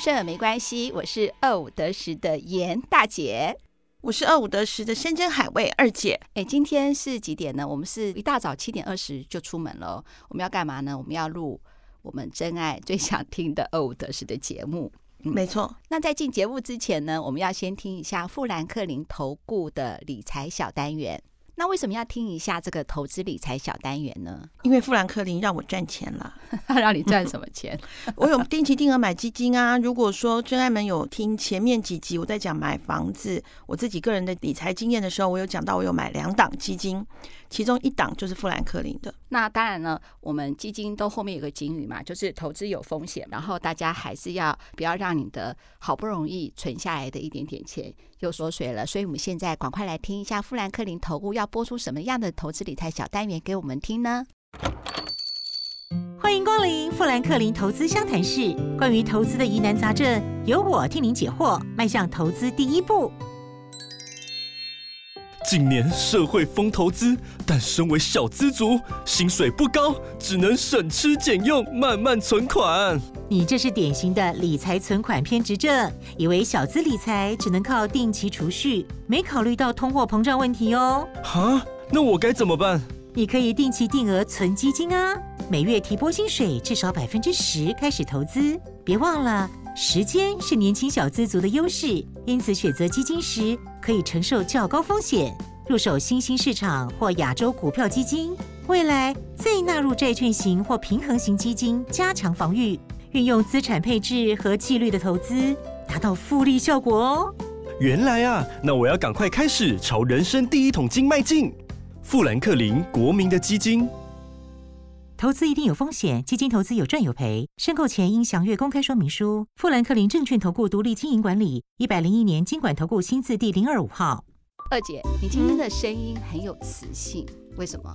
顺耳没关系，我是二五得十的严大姐，我是二五得十的山珍海味二姐。哎，今天是几点呢？我们是一大早七点二十就出门了。我们要干嘛呢？我们要录我们真爱最想听的二五得十的节目。嗯、没错。那在进节目之前呢，我们要先听一下富兰克林投顾的理财小单元。那为什么要听一下这个投资理财小单元呢？因为富兰克林让我赚钱了。他 让你赚什么钱？我有定期定额买基金啊。如果说真爱们有听前面几集我在讲买房子，我自己个人的理财经验的时候，我有讲到我有买两档基金。其中一档就是富兰克林的。那当然呢，我们基金都后面有个警语嘛，就是投资有风险，然后大家还是要不要让你的好不容易存下来的一点点钱又缩水了。所以我们现在赶快来听一下富兰克林投顾要播出什么样的投资理财小单元给我们听呢？欢迎光临富兰克林投资湘潭市，关于投资的疑难杂症，由我替您解惑，迈向投资第一步。近年社会风投资，但身为小资族，薪水不高，只能省吃俭用，慢慢存款。你这是典型的理财存款偏执症，以为小资理财只能靠定期储蓄，没考虑到通货膨胀问题哦。哈，那我该怎么办？你可以定期定额存基金啊，每月提拨薪水至少百分之十开始投资。别忘了，时间是年轻小资族的优势，因此选择基金时，可以承受较高风险，入手新兴市场或亚洲股票基金，未来再纳入债券型或平衡型基金，加强防御，运用资产配置和纪律的投资，达到复利效果哦。原来啊，那我要赶快开始朝人生第一桶金迈进。富兰克林国民的基金，投资一定有风险，基金投资有赚有赔，申购前应详阅公开说明书。富兰克林证券投顾独立经营管理，一百零一年经管投顾新字第零二五号。二姐，你今天的声音很有磁性，为什么？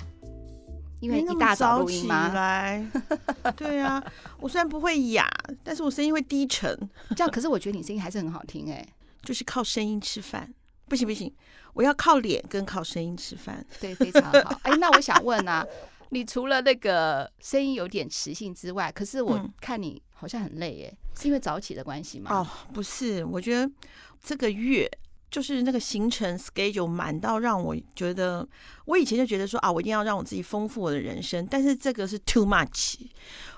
因为一大早录音吗？来，对啊，我虽然不会哑，但是我声音会低沉。这样，可是我觉得你声音还是很好听哎，就是靠声音吃饭。不行不行，我要靠脸跟靠声音吃饭。对，非常好。哎，那我想问啊。你除了那个声音有点磁性之外，可是我看你好像很累耶，嗯、是因为早起的关系吗？哦，不是，我觉得这个月就是那个行程 schedule 满到让我觉得，我以前就觉得说啊，我一定要让我自己丰富我的人生，但是这个是 too much。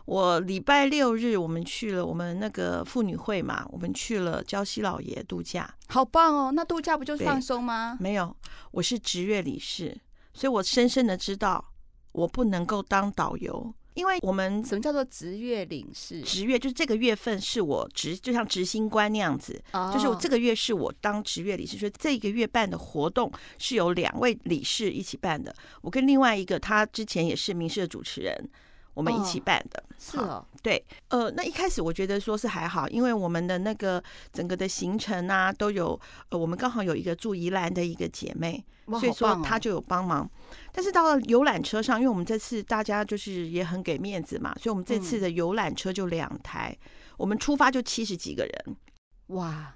我礼拜六日我们去了我们那个妇女会嘛，我们去了礁溪老爷度假，好棒哦！那度假不就是放松吗？没有，我是职月理事，所以我深深的知道。我不能够当导游，因为我们什么叫做职业领事？职业就是这个月份是我职，就像执行官那样子，哦、就是我这个月是我当职业理事，所以这个月办的活动是由两位理事一起办的。我跟另外一个他之前也是民事的主持人。我们一起办的，哦是哦，对，呃，那一开始我觉得说是还好，因为我们的那个整个的行程啊，都有，呃，我们刚好有一个住宜兰的一个姐妹，所以说她就有帮忙。但是到了游览车上，因为我们这次大家就是也很给面子嘛，所以我们这次的游览车就两台，我们出发就七十几个人，哇。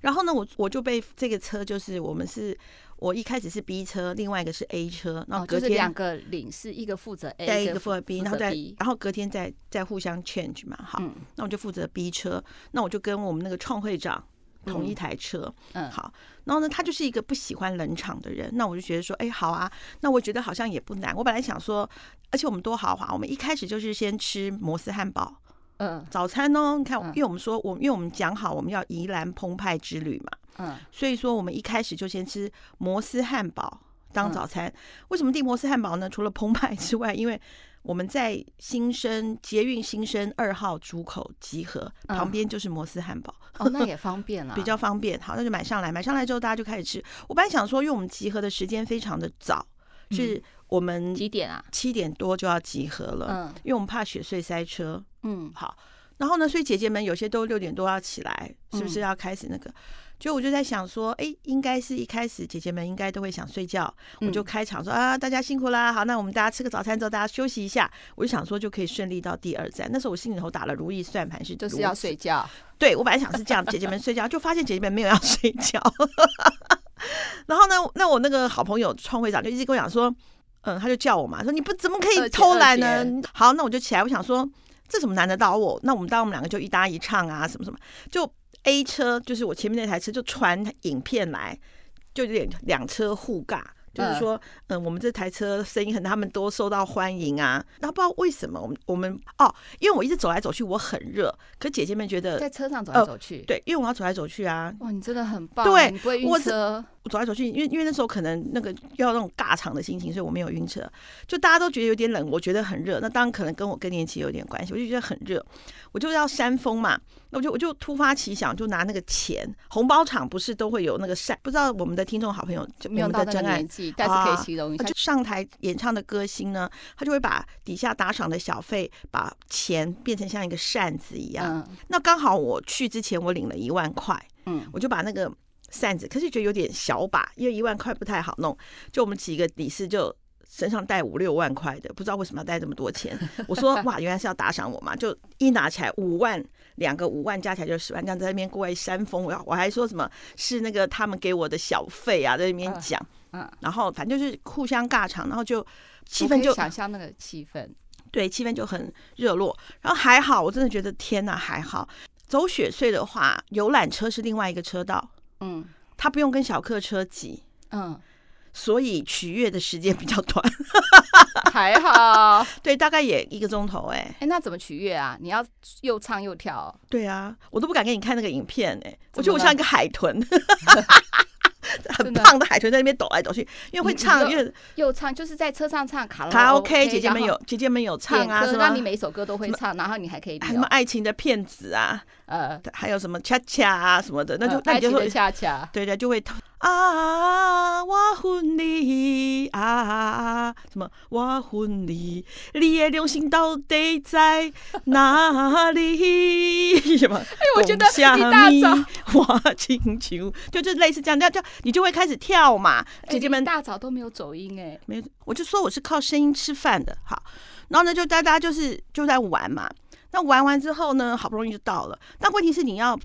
然后呢，我我就被这个车，就是我们是，我一开始是 B 车，另外一个是 A 车，然后隔天、哦就是、两个领事，一个负责 A，一个负责 B，然后再然后隔天再再互相 change 嘛，好，嗯、那我就负责 B 车，那我就跟我们那个创会长同一台车，嗯，好，然后呢，他就是一个不喜欢冷场的人，那我就觉得说，哎，好啊，那我觉得好像也不难，我本来想说，而且我们多豪华，我们一开始就是先吃摩斯汉堡。嗯，早餐呢？你看，因为我们说，我因为我们讲好我们要宜兰澎湃之旅嘛，嗯，所以说我们一开始就先吃摩斯汉堡当早餐。为什么订摩斯汉堡呢？除了澎湃之外，因为我们在新生捷运新生二号出口集合，旁边就是摩斯汉堡，哦，那也方便了，比较方便。好，那就买上来，买上来之后大家就开始吃。我本来想说，因为我们集合的时间非常的早，是。我们几点啊？七点多就要集合了，嗯，因为我们怕雪隧塞车，嗯，好，然后呢，所以姐姐们有些都六点多要起来，是不是要开始那个？就我就在想说，哎，应该是一开始姐姐们应该都会想睡觉，我就开场说啊，大家辛苦啦，好，那我们大家吃个早餐之后，大家休息一下，我就想说就可以顺利到第二站。那时候我心里头打了如意算盘，是就是要睡觉。对，我本来想是这样，姐姐们睡觉，就发现姐姐们没有要睡觉。然后呢，那我那个好朋友创会长就一直跟我讲说。嗯，他就叫我嘛，说你不怎么可以偷懒呢？好，那我就起来，我想说这怎么难得到我？那我们当我们两个就一搭一唱啊，什么什么，就 A 车就是我前面那台车就传影片来，就有点两车互尬。就是说，嗯、呃，我们这台车声音很，他们都受到欢迎啊。然后不知道为什么，我们我们哦，因为我一直走来走去，我很热。可姐姐们觉得在车上走来走去，呃，对，因为我要走来走去啊。哇，你真的很棒，对，你不会晕车。我走来走去，因为因为那时候可能那个要那种尬场的心情，所以我没有晕车。就大家都觉得有点冷，我觉得很热。那当然可能跟我更年期有点关系，我就觉得很热。我就要扇风嘛，那我就我就突发奇想，就拿那个钱，红包场不是都会有那个扇？不知道我们的听众好朋友就没有到真爱，但是可以形容一下，就上台演唱的歌星呢，他就会把底下打赏的小费，把钱变成像一个扇子一样。嗯、那刚好我去之前，我领了一万块，嗯，我就把那个。扇子，可是觉得有点小把，因为一万块不太好弄。就我们几个理事就身上带五六万块的，不知道为什么要带这么多钱。我说哇，原来是要打赏我嘛，就一拿起来五万，两个五万加起来就十万，这样在那边过来扇风。我我还说什么是那个他们给我的小费啊，在那边讲。嗯，然后反正就是互相尬场，然后就气氛就想象那个气氛，对，气氛就很热络。然后还好，我真的觉得天哪，还好。走雪隧的话，游览车是另外一个车道。嗯，他不用跟小客车挤，嗯，所以取悦的时间比较短，还好，对，大概也一个钟头，哎，哎，那怎么取悦啊？你要又唱又跳？对啊，我都不敢给你看那个影片，哎，我觉得我像一个海豚。很胖的海豚在那边抖来抖去，因为会唱，因为又唱，就是在车上唱卡拉卡拉 OK，姐姐们有姐姐们有唱啊，是吧？你每一首歌都会唱，然后你还可以什么爱情的骗子啊，呃，还有什么恰恰啊什么的，那就那你就会恰恰，对对，就会啊，我恨你啊，什么我恨你，你的良心到底在哪里？什么？哎，我觉得一大早我请求，就就类似这样，这样你就会开始跳嘛。姐姐们大早都没有走音哎，没有，我就说我是靠声音吃饭的。好，然后呢，就大家就是就在玩嘛。那玩完之后呢，好不容易就到了。但问题是你要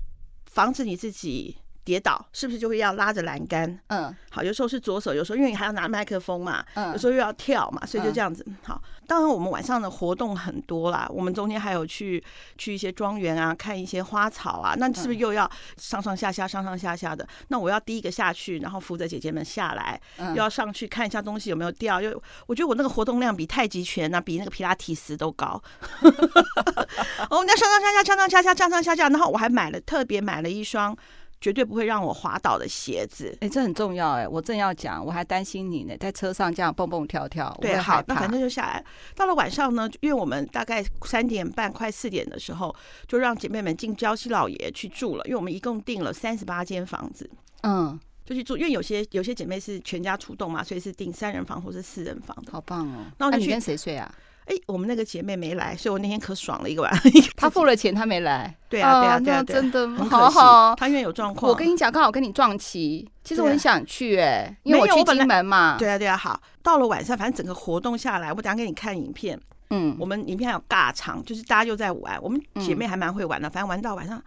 防止你自己。跌倒是不是就会要拉着栏杆？嗯，好，有时候是左手，有时候因为你还要拿麦克风嘛，嗯，有时候又要跳嘛，所以就这样子。好，当然我们晚上的活动很多啦，我们中间还有去去一些庄园啊，看一些花草啊，那是不是又要上上下下、上上下下的？那我要第一个下去，然后扶着姐姐们下来，又要上去看一下东西有没有掉。又我觉得我那个活动量比太极拳啊，比那个皮拉提斯都高。我们在上上下下、上上下下、上上下下，然后我还买了特别买了一双。绝对不会让我滑倒的鞋子，哎、欸，这很重要哎、欸！我正要讲，我还担心你呢，在车上这样蹦蹦跳跳。对，好，那反正就下来。到了晚上呢，因为我们大概三点半快四点的时候，就让姐妹们进娇西老爷去住了。因为我们一共订了三十八间房子，嗯，就去住。因为有些有些姐妹是全家出动嘛，所以是订三人房或是四人房的。好棒哦！那你跟谁睡啊？哎，我们那个姐妹没来，所以我那天可爽了一个晚。她付了钱，她没来。对啊，对啊，对啊，真的好好。她因为有状况。我跟你讲，刚好跟你撞期。其实我很想去，哎，因为我去金门嘛。对啊，对啊，好。到了晚上，反正整个活动下来，我等下给你看影片。嗯，我们影片还有尬场，就是大家又在玩。我们姐妹还蛮会玩的，反正玩到晚上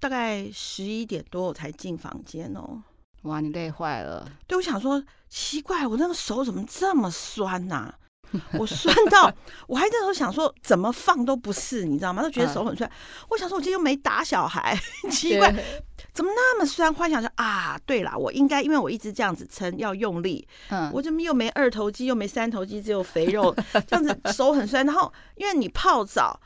大概十一点多我才进房间哦。哇，你累坏了。对，我想说奇怪，我那个手怎么这么酸呐？我酸到，我还那时候想说，怎么放都不是，你知道吗？都觉得手很酸。我想说，我今天又没打小孩，奇怪，怎么那么酸？幻想说啊，对啦，我应该因为我一直这样子撑，要用力。嗯，我怎么又没二头肌，又没三头肌，只有肥肉，这样子手很酸。然后，因为你泡澡，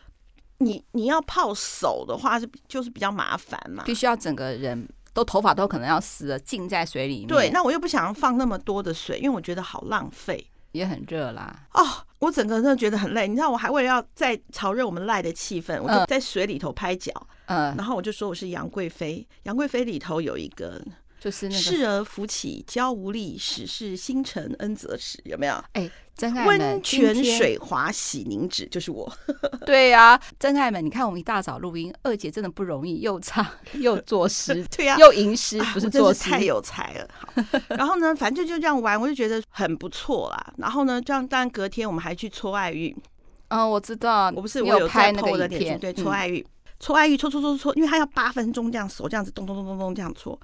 你你要泡手的话是就是比较麻烦嘛，必须要整个人都头发都可能要湿了，浸在水里面。对，那我又不想要放那么多的水，因为我觉得好浪费。也很热啦哦，我整个人真的觉得很累。你知道，我还为了要再炒热我们赖的气氛，我就在水里头拍脚，嗯，然后我就说我是杨贵妃。杨贵妃里头有一个，就是那个侍儿扶起娇无力，始是星辰恩泽时，有没有？哎、欸。真爱们，温泉水滑洗凝脂就是我。对呀、啊，真爱们，你看我们一大早录音，二姐真的不容易，又唱 又作诗，对呀、啊，又吟诗，不是作诗，太有才了。好，然后呢，反正就就这样玩，我就觉得很不错啦。然后呢，这样当然隔天我们还去搓爱玉。嗯、哦，我知道，我不是我有拍那个影片，对，搓爱玉，搓爱玉，搓搓搓搓，因为它要八分钟这样手这样子咚咚咚咚咚这样搓。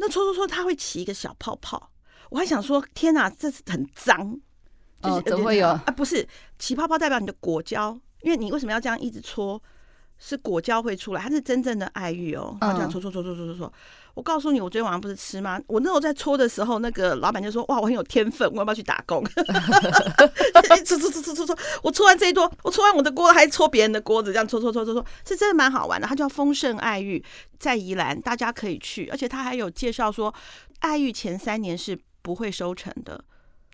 那搓搓搓，它会起一个小泡泡。我还想说，天哪，这是很脏。就是、哦，怎么会有？啊，不是起泡泡代表你的果胶因为你为什么要这样一直搓？是果胶会出来，它是真正的爱玉哦。他这样搓搓搓搓搓搓搓。我告诉你，我昨天晚上不是吃吗？我那时候在搓的时候，那个老板就说：“哇，我很有天分，我要不要去打工？” 搓搓搓搓搓搓，我搓完这一桌，我搓完我的锅，还搓别人的锅子，这样搓搓搓搓搓，是真的蛮好玩的。它叫丰盛爱玉，在宜兰，大家可以去，而且他还有介绍说，爱玉前三年是不会收成的。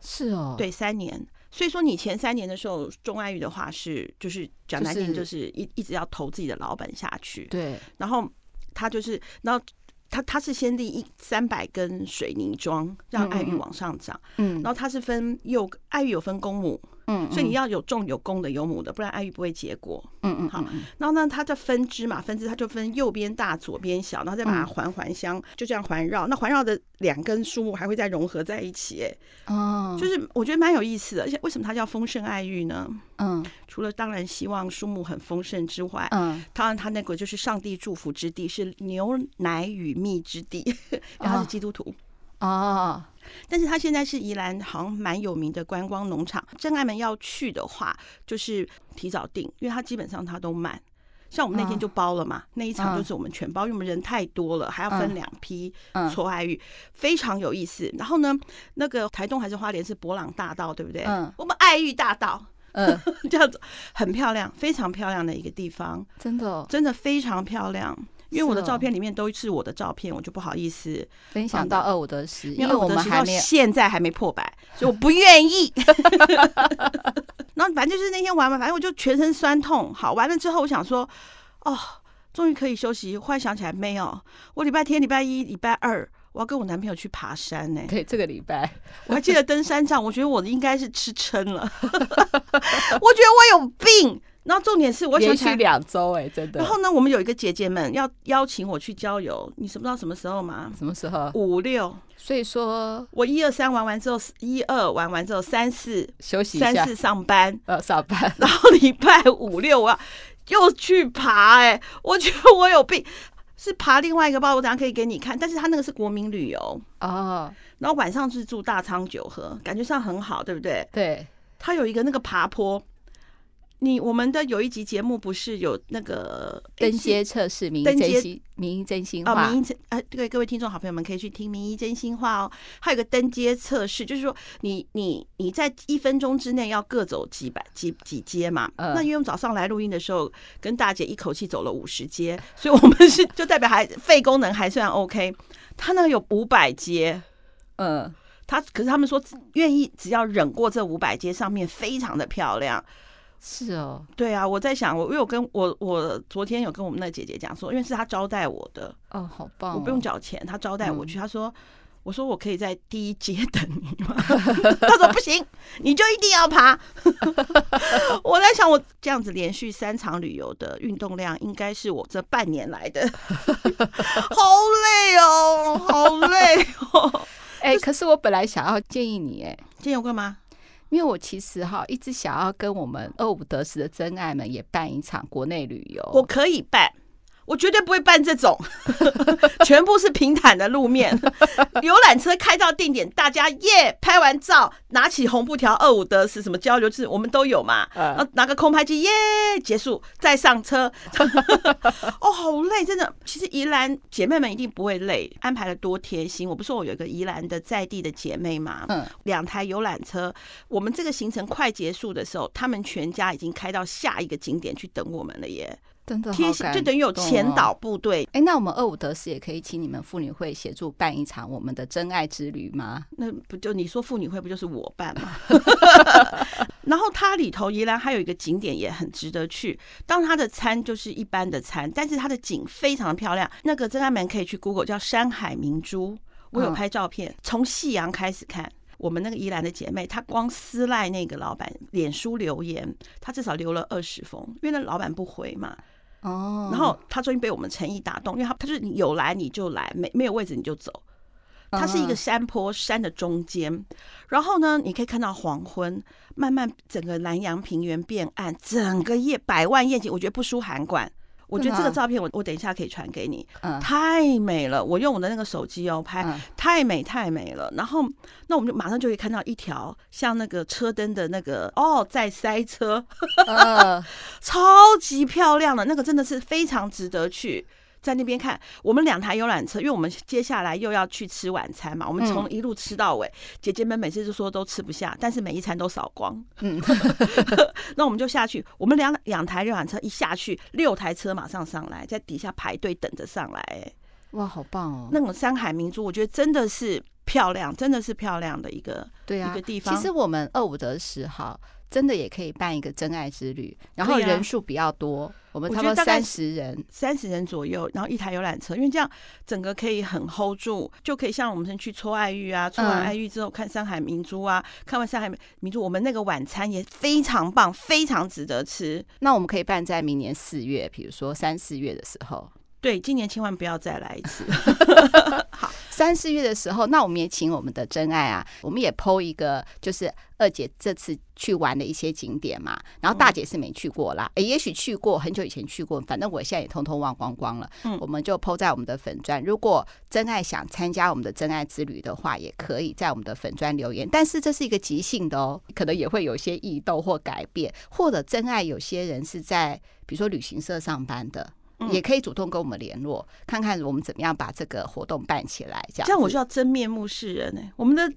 是哦，对，三年。所以说，你前三年的时候钟爱玉的话，是就是讲难听，就是一一直要投自己的老本下去。对，然后他就是，然后他他是先立一三百根水泥桩，让爱玉往上涨。嗯，然后他是分幼爱玉有分公母。嗯，所以你要有种有公的有母的，不然爱玉不会结果。嗯嗯，好。然后呢，它的分支嘛，分支它就分右边大，左边小，然后再把它环环相，就这样环绕。那环绕的两根树木还会再融合在一起，哎，哦，就是我觉得蛮有意思的。而且为什么它叫丰盛爱玉呢？嗯，除了当然希望树木很丰盛之外，嗯，当然它那个就是上帝祝福之地，是牛奶与蜜之地，然后是基督徒。哦，但是它现在是宜兰好像蛮有名的观光农场，真爱们要去的话，就是提早订，因为它基本上它都满。像我们那天就包了嘛，那一场就是我们全包，因为我们人太多了，还要分两批搓爱玉，非常有意思。然后呢，那个台东还是花莲是博朗大道，对不对？嗯，我们爱玉大道，嗯，这样子很漂亮，非常漂亮的一个地方，真的，真的非常漂亮。因为我的照片里面都是我的照片，我就不好意思分享到二五得十，因为我们到现在还没破百，所以我不愿意。然后反正就是那天玩嘛，反正我就全身酸痛。好，完了之后，我想说，哦，终于可以休息。忽然想起来，没有，我礼拜天、礼拜一、礼拜二，我要跟我男朋友去爬山呢。对，这个礼拜 我还记得登山杖，我觉得我应该是吃撑了。我觉得我有病。然后重点是，我想去两周哎，真的。然后呢，我们有一个姐姐们要邀请我去郊游，你知不知道什么时候吗？什么时候？五六。所以说我一二三玩完之后，一二玩完之后，三四休息一下，三四上班，呃，上班。然后礼拜五六我要又去爬，哎，我觉得我有病。是爬另外一个包，我等下可以给你看。但是他那个是国民旅游哦。然后晚上是住大仓酒河，感觉上很好，对不对？对。他有一个那个爬坡。你我们的有一集节目不是有那个登阶测试，名医真心名医真心话啊，名医哎，对各位听众好朋友们可以去听名医真心话哦。还有个登阶测试，就是说你你你在一分钟之内要各走几百几几阶嘛。嗯、那因为我们早上来录音的时候，跟大姐一口气走了五十阶，所以我们是就代表还肺功能还算 OK。他那个有五百阶，嗯，他可是他们说愿意只要忍过这五百阶，上面非常的漂亮。是哦，对啊，我在想，我我有跟我我昨天有跟我们那姐姐讲说，因为是她招待我的，哦，好棒、哦，我不用缴钱，她招待我去，她、嗯、说，我说我可以在第一阶等你吗？她说不行，你就一定要爬。我在想，我这样子连续三场旅游的运动量，应该是我这半年来的，好累哦，好累哦。哎、欸，可是我本来想要建议你，哎，建议我干嘛？因为我其实哈一直想要跟我们二五得十的真爱们也办一场国内旅游，我可以办。我绝对不会办这种，全部是平坦的路面，游览车开到定点，大家耶拍完照，拿起红布条二五得是什么交流，就是我们都有嘛。然后拿个空拍机耶结束，再上车。哦，好累，真的。其实宜兰姐妹们一定不会累，安排的多贴心。我不是说我有一个宜兰的在地的姐妹嘛，嗯，两台游览车，我们这个行程快结束的时候，他们全家已经开到下一个景点去等我们了耶。真的贴心，就等于有前导部队。哎、欸，那我们二五得十也可以请你们妇女会协助办一场我们的真爱之旅吗？那不就你说妇女会不就是我办吗？然后它里头宜兰还有一个景点也很值得去，当它的餐就是一般的餐，但是它的景非常的漂亮。那个真爱们可以去 Google 叫山海明珠，我有拍照片，从夕阳开始看。我们那个宜兰的姐妹，她光私赖那个老板脸书留言，她至少留了二十封，因为那老板不回嘛。哦，然后他终于被我们诚意打动，因为他他就是有来你就来，没没有位置你就走。它是一个山坡，山的中间，然后呢，你可以看到黄昏，慢慢整个南洋平原变暗，整个夜百万夜景，我觉得不输韩馆。我觉得这个照片我我等一下可以传给你，嗯，太美了。我用我的那个手机哦拍，嗯太美太美了。然后那我们就马上就可以看到一条像那个车灯的那个哦，在塞车，呃，超级漂亮的那个真的是非常值得去。在那边看我们两台游览车，因为我们接下来又要去吃晚餐嘛，我们从一路吃到尾。姐姐们每次就说都吃不下，但是每一餐都扫光。嗯，那我们就下去，我们两两台游览车一下去，六台车马上上来，在底下排队等着上来。哇，好棒哦！那种山海明珠，我觉得真的是漂亮，真的是漂亮的一个对啊一个地方。其实我们二五得十号。真的也可以办一个真爱之旅，然后人数比较多，我们差不多三十人，三十人左右，然后一台游览车，因为这样整个可以很 hold 住，就可以像我们先去搓爱玉啊，搓完爱玉之后看山海明珠啊，看完山海明珠，我们那个晚餐也非常棒，非常值得吃。那我们可以办在明年四月，比如说三四月的时候。对，今年千万不要再来一次。好，三四月的时候，那我们也请我们的真爱啊，我们也 PO 一个，就是二姐这次去玩的一些景点嘛。然后大姐是没去过啦，哎、嗯，也许去过，很久以前去过，反正我现在也通通忘光光了。嗯，我们就 PO 在我们的粉砖。如果真爱想参加我们的真爱之旅的话，也可以在我们的粉砖留言。但是这是一个即兴的哦，可能也会有些异动或改变，或者真爱有些人是在比如说旅行社上班的。也可以主动跟我们联络，看看我们怎么样把这个活动办起来。这样，这样我就要真面目示人呢、欸。我们的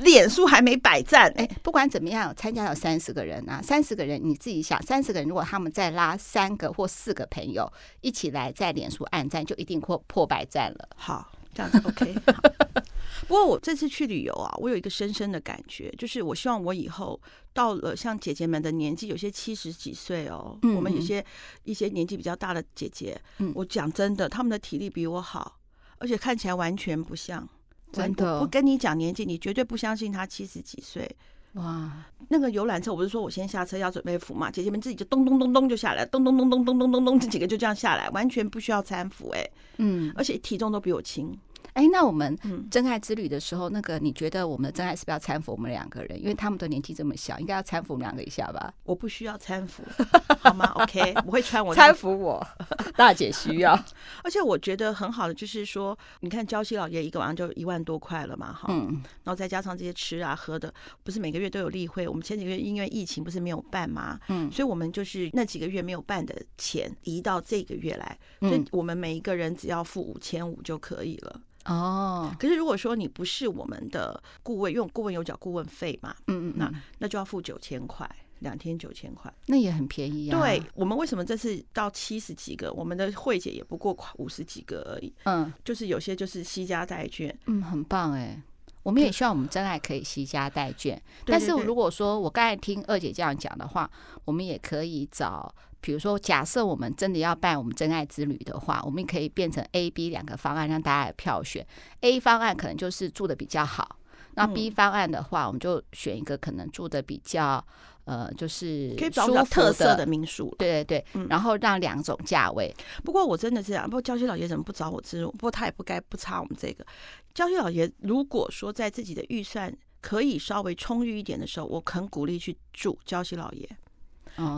脸书还没百赞哎、欸，不管怎么样，参加有三十个人啊，三十个人你自己想，三十个人如果他们再拉三个或四个朋友一起来在脸书按赞，就一定破破百赞了。好，这样子 OK。不过我这次去旅游啊，我有一个深深的感觉，就是我希望我以后到了像姐姐们的年纪，有些七十几岁哦，嗯嗯我们有些一些年纪比较大的姐姐，嗯，我讲真的，他们的体力比我好，而且看起来完全不像，真的。我跟你讲年纪，你绝对不相信她七十几岁。哇，那个游览车，我不是说我先下车要准备扶嘛，姐姐们自己就咚咚咚咚就下来，咚咚咚咚咚咚咚咚，这几个就这样下来，完全不需要搀扶，哎，嗯，而且体重都比我轻。哎，那我们真爱之旅的时候，那个你觉得我们的真爱是不是要搀扶我们两个人？因为他们的年纪这么小，应该要搀扶我们两个一下吧？我不需要搀扶，好吗？OK，我会穿我搀扶我，大姐需要。而且我觉得很好的就是说，你看礁溪老爷一个晚上就一万多块了嘛，哈，嗯，然后再加上这些吃啊喝的，不是每个月都有例会。我们前几个月因为疫情不是没有办嘛，嗯，所以我们就是那几个月没有办的钱移到这个月来，所以我们每一个人只要付五千五就可以了。哦，可是如果说你不是我们的顾问，因为顾问有缴顾问费嘛，嗯嗯，那那就要付九千块，两天九千块，那也很便宜啊。对，我们为什么这次到七十几个，我们的慧姐也不过五十几个而已，嗯，就是有些就是西家债券，嗯，很棒哎。我们也希望我们真爱可以惜家带眷，但是如果说我刚才听二姐这样讲的话，我们也可以找。比如说，假设我们真的要办我们真爱之旅的话，我们可以变成 A、B 两个方案，让大家来票选。A 方案可能就是住的比较好，那 B 方案的话，我们就选一个可能住的比较呃，就是可以找到特色的民宿。对对对，然后让两种价位。不过我真的是啊，不过礁溪老爷怎么不找我置入？不过他也不该不差我们这个。礁溪老爷如果说在自己的预算可以稍微充裕一点的时候，我肯鼓励去住礁溪老爷。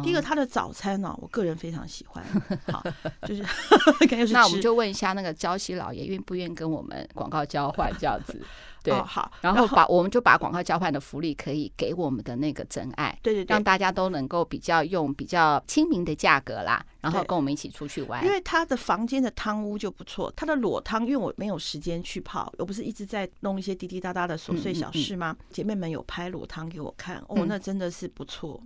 第一个，他的早餐呢、哦，我个人非常喜欢。好，就是 那我们就问一下那个娇西老爷，愿不愿意跟我们广告交换这样子？对，哦、好，然后把我们就把广告交换的福利可以给我们的那个真爱，对对对，让大家都能够比较用比较亲民的价格啦，然后跟我们一起出去玩。因为他的房间的汤屋就不错，他的裸汤，因为我没有时间去泡，我不是一直在弄一些滴滴答答的琐碎小事吗？嗯嗯嗯、姐妹们有拍裸汤给我看，哦，那真的是不错。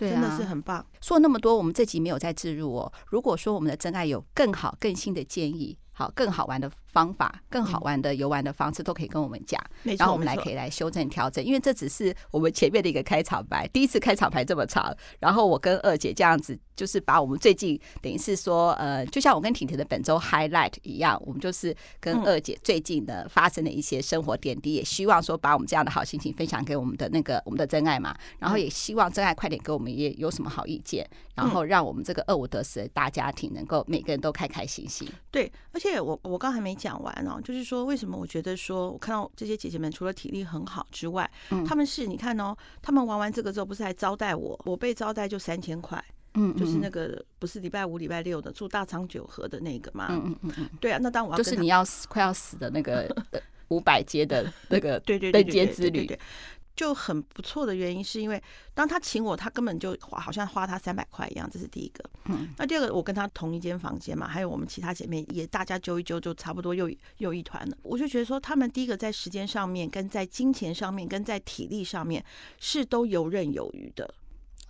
对啊，真的是很棒。说那么多，我们这集没有再置入哦。如果说我们的真爱有更好、更新的建议，好，更好玩的方法，更好玩的游玩的方式，都可以跟我们讲，然后我们来可以来修正调整。因为这只是我们前面的一个开场白，第一次开场白这么长，然后我跟二姐这样子。就是把我们最近等于是说，呃，就像我跟婷婷的本周 highlight 一样，我们就是跟二姐最近的发生的一些生活点滴，也希望说把我们这样的好心情分享给我们的那个我们的真爱嘛，然后也希望真爱快点给我们也有什么好意见，然后让我们这个二五得十的大家庭能够每个人都开开心心。对，而且我我刚还没讲完哦，就是说为什么我觉得说我看到这些姐姐们除了体力很好之外，嗯他们是你看哦，他们玩完这个之后不是还招待我，我被招待就三千块。嗯，就是那个不是礼拜五、礼拜六的住大仓九和的那个嘛，嗯嗯嗯嗯，对啊，那当我要就是你要死快要死的那个 五百阶的那个对对对阶之旅，就很不错的原因是因为当他请我，他根本就花好像花他三百块一样，这是第一个。嗯，那第二个我跟他同一间房间嘛，还有我们其他姐妹也大家揪一揪，就差不多又又一团了。我就觉得说，他们第一个在时间上面、跟在金钱上面、跟在体力上面是都游刃有余的。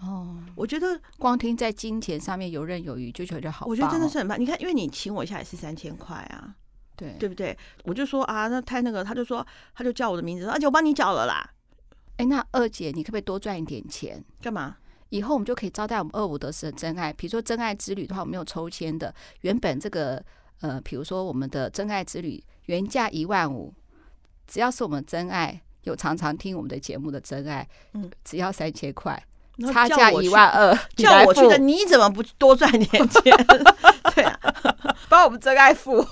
哦，我觉得光听在金钱上面游刃有余就觉得好，我觉得真的是很棒。你看，因为你请我一下也是三千块啊，对对不对？我就说啊，那太那个，他就说他就叫我的名字，而且我帮你缴了啦。哎，那二姐，你可不可以多赚一点钱？干嘛？以后我们就可以招待我们二五得十的真爱。比如说真爱之旅的话，我们有抽签的，原本这个呃，比如说我们的真爱之旅原价一万五，只要是我们真爱有常常听我们的节目的真爱，嗯，只要三千块。差价一万二，叫我去的，你怎么不多赚点钱？对啊，帮我们真爱付。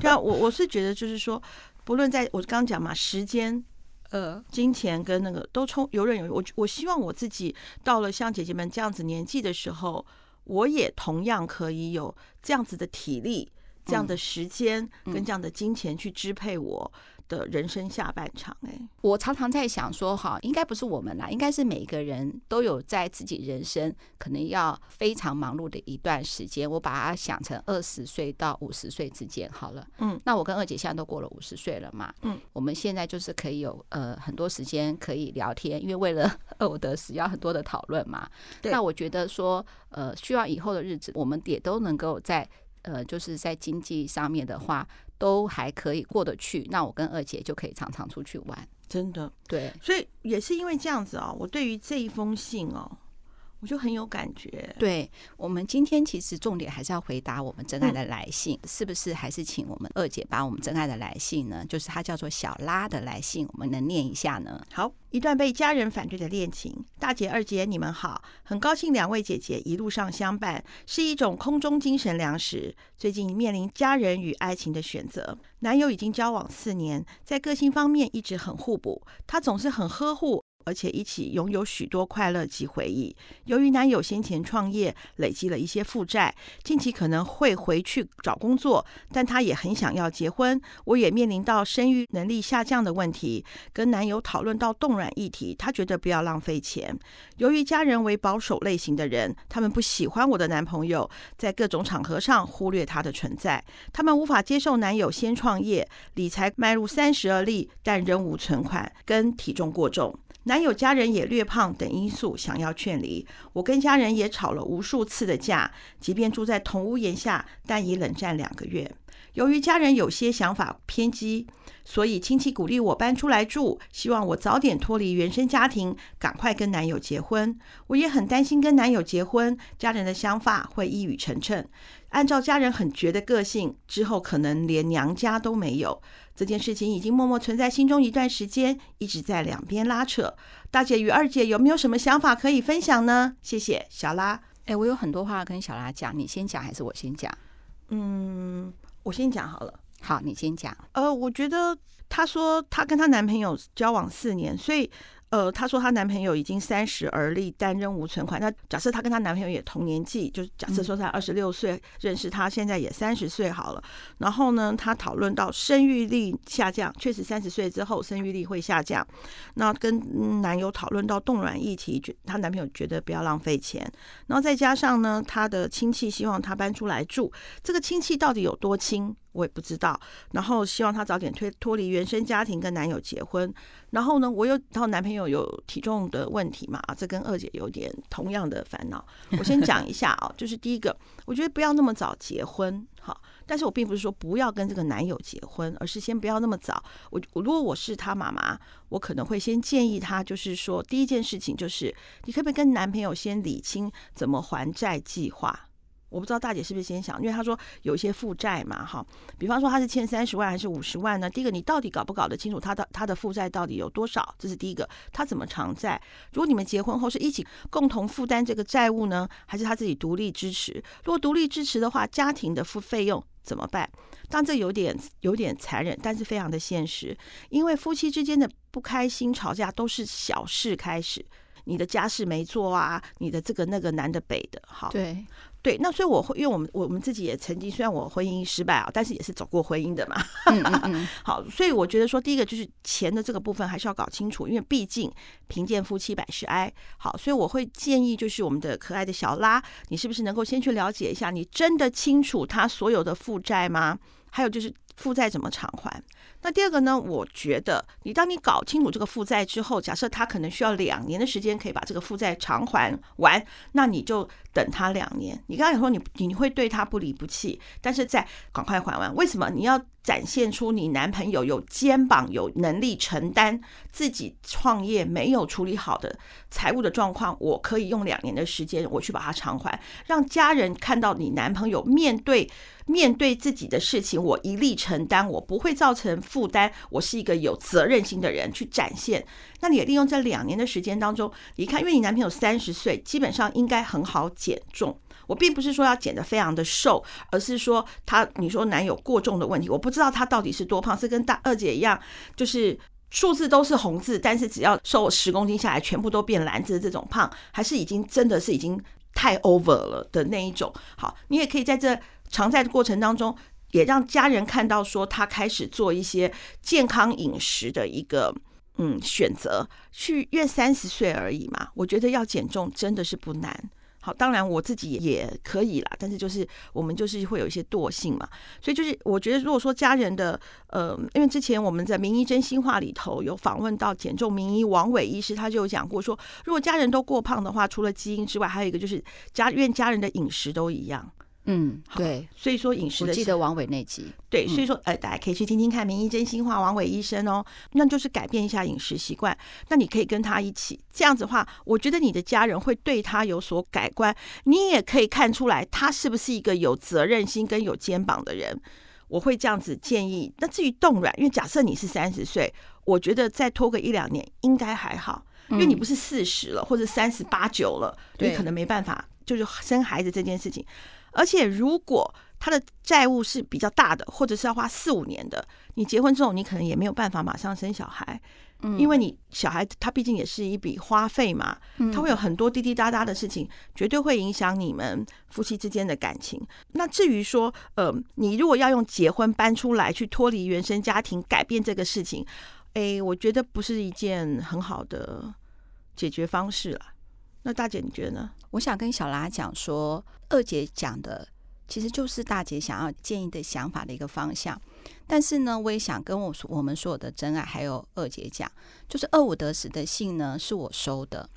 对啊，我我是觉得就是说，不论在我刚刚讲嘛，时间、呃，金钱跟那个都充游刃有余。我我希望我自己到了像姐姐们这样子年纪的时候，我也同样可以有这样子的体力、这样的时间跟这样的金钱去支配我。的人生下半场，哎，我常常在想说，哈，应该不是我们啦，应该是每一个人都有在自己人生可能要非常忙碌的一段时间。我把它想成二十岁到五十岁之间好了，嗯，那我跟二姐现在都过了五十岁了嘛，嗯，我们现在就是可以有呃很多时间可以聊天，因为为了二五得十要很多的讨论嘛。对，那我觉得说，呃，希望以后的日子，我们也都能够在呃，就是在经济上面的话。都还可以过得去，那我跟二姐就可以常常出去玩，真的。对，所以也是因为这样子啊、哦，我对于这一封信哦，我就很有感觉。对，我们今天其实重点还是要回答我们真爱的来信，嗯、是不是？还是请我们二姐把我们真爱的来信呢？就是她叫做小拉的来信，我们能念一下呢？好。一段被家人反对的恋情，大姐、二姐，你们好，很高兴两位姐姐一路上相伴，是一种空中精神粮食。最近面临家人与爱情的选择，男友已经交往四年，在个性方面一直很互补，他总是很呵护。而且一起拥有许多快乐及回忆。由于男友先前创业累积了一些负债，近期可能会回去找工作，但他也很想要结婚。我也面临到生育能力下降的问题，跟男友讨论到冻卵议题，他觉得不要浪费钱。由于家人为保守类型的人，他们不喜欢我的男朋友在各种场合上忽略他的存在，他们无法接受男友先创业，理财迈入三十而立，但仍无存款，跟体重过重。男友家人也略胖等因素，想要劝离。我跟家人也吵了无数次的架，即便住在同屋檐下，但已冷战两个月。由于家人有些想法偏激，所以亲戚鼓励我搬出来住，希望我早点脱离原生家庭，赶快跟男友结婚。我也很担心跟男友结婚，家人的想法会一语成谶。按照家人很绝的个性，之后可能连娘家都没有。这件事情已经默默存在心中一段时间，一直在两边拉扯。大姐与二姐有没有什么想法可以分享呢？谢谢小拉。哎，我有很多话跟小拉讲，你先讲还是我先讲？嗯，我先讲好了。好，你先讲。呃，我觉得她说她跟她男朋友交往四年，所以。呃，她说她男朋友已经三十而立，但仍无存款。那假设她跟她男朋友也同年纪，就假设说她二十六岁认识他，现在也三十岁好了。然后呢，她讨论到生育力下降，确实三十岁之后生育力会下降。那跟男友讨论到冻卵议题，觉她男朋友觉得不要浪费钱。然后再加上呢，她的亲戚希望她搬出来住，这个亲戚到底有多亲？我也不知道，然后希望她早点脱脱离原生家庭，跟男友结婚。然后呢，我有她男朋友有体重的问题嘛，这跟二姐有点同样的烦恼。我先讲一下啊，就是第一个，我觉得不要那么早结婚，好，但是我并不是说不要跟这个男友结婚，而是先不要那么早。我我如果我是她妈妈，我可能会先建议她，就是说第一件事情就是，你可不可以跟男朋友先理清怎么还债计划。我不知道大姐是不是先想，因为她说有一些负债嘛，哈，比方说她是欠三十万还是五十万呢？第一个，你到底搞不搞得清楚她的她的负债到底有多少？这是第一个，她怎么偿债？如果你们结婚后是一起共同负担这个债务呢，还是她自己独立支持？如果独立支持的话，家庭的付费用怎么办？当然这有点有点残忍，但是非常的现实，因为夫妻之间的不开心吵架都是小事开始。你的家事没做啊，你的这个那个南的北的，好，对。对，那所以我会，因为我们我们自己也曾经，虽然我婚姻失败啊，但是也是走过婚姻的嘛。嗯嗯嗯 好，所以我觉得说，第一个就是钱的这个部分还是要搞清楚，因为毕竟贫贱夫妻百事哀。好，所以我会建议，就是我们的可爱的小拉，你是不是能够先去了解一下，你真的清楚他所有的负债吗？还有就是负债怎么偿还？那第二个呢？我觉得你当你搞清楚这个负债之后，假设他可能需要两年的时间可以把这个负债偿还完，那你就等他两年。你刚才说你你会对他不离不弃，但是在赶快还完。为什么你要展现出你男朋友有肩膀、有能力承担自己创业没有处理好的财务的状况？我可以用两年的时间我去把它偿还，让家人看到你男朋友面对面对自己的事情，我一力承担，我不会造成。负担，我是一个有责任心的人，去展现。那你也利用这两年的时间当中，你看，因为你男朋友三十岁，基本上应该很好减重。我并不是说要减得非常的瘦，而是说他，你说男友过重的问题，我不知道他到底是多胖，是跟大二姐一样，就是数字都是红字，但是只要瘦十公斤下来，全部都变蓝字这种胖，还是已经真的是已经太 over 了的那一种。好，你也可以在这常在的过程当中。也让家人看到，说他开始做一些健康饮食的一个嗯选择，去约三十岁而已嘛。我觉得要减重真的是不难。好，当然我自己也可以啦，但是就是我们就是会有一些惰性嘛，所以就是我觉得如果说家人的呃，因为之前我们在名医真心话里头有访问到减重名医王伟医师，他就有讲过说，如果家人都过胖的话，除了基因之外，还有一个就是家愿家人的饮食都一样。嗯，对，所以说饮食的，我记得王伟那集，对，所以说，呃，大家可以去听听看《名医真心话》，王伟医生哦，那就是改变一下饮食习惯。那你可以跟他一起，这样子的话，我觉得你的家人会对他有所改观，你也可以看出来他是不是一个有责任心跟有肩膀的人。我会这样子建议。那至于冻卵，因为假设你是三十岁，我觉得再拖个一两年应该还好，因为你不是四十了或者三十八九了，你可能没办法，就是生孩子这件事情。而且，如果他的债务是比较大的，或者是要花四五年的，你结婚之后，你可能也没有办法马上生小孩，嗯，因为你小孩他毕竟也是一笔花费嘛，他会有很多滴滴答答的事情，绝对会影响你们夫妻之间的感情。那至于说，呃，你如果要用结婚搬出来去脱离原生家庭，改变这个事情，哎，我觉得不是一件很好的解决方式了。那大姐你觉得呢？我想跟小拉讲说，二姐讲的其实就是大姐想要建议的想法的一个方向。但是呢，我也想跟我我们所有的真爱还有二姐讲，就是二五得十的信呢是我收的。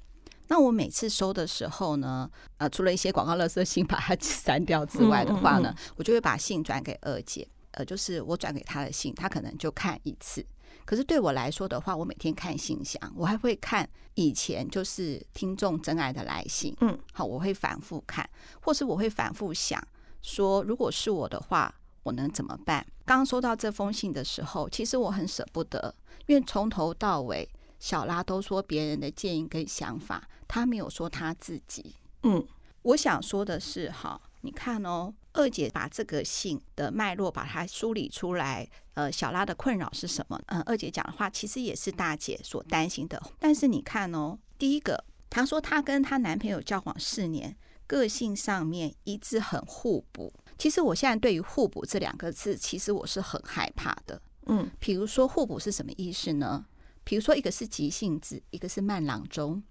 那我每次收的时候呢，呃，除了一些广告垃圾信把它 删掉之外的话呢，嗯嗯嗯，我就会把信转给二姐。呃，就是我转给她的信，她可能就看一次。可是对我来说的话，我每天看信箱，我还会看以前就是听众真爱的来信，嗯，好，我会反复看，或是我会反复想说，如果是我的话，我能怎么办？刚刚收到这封信的时候，其实我很舍不得，因为从头到尾，小拉都说别人的建议跟想法，他没有说他自己，嗯，我想说的是，哈，你看哦。二姐把这个信的脉络把它梳理出来，呃，小拉的困扰是什么？嗯，二姐讲的话其实也是大姐所担心的。但是你看哦，第一个，她说她跟她男朋友交往四年，个性上面一致很互补。其实我现在对于互补这两个字，其实我是很害怕的。嗯，比如说互补是什么意思呢？比如说一个是急性子，一个是慢郎中，